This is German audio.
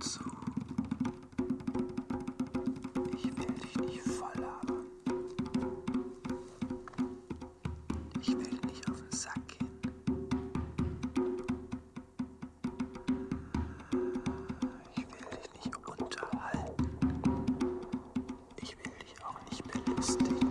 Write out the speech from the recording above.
zu. Ich will dich nicht voll haben. Ich will nicht auf den Sack gehen. Ich will dich nicht unterhalten. Ich will dich auch nicht belästigen.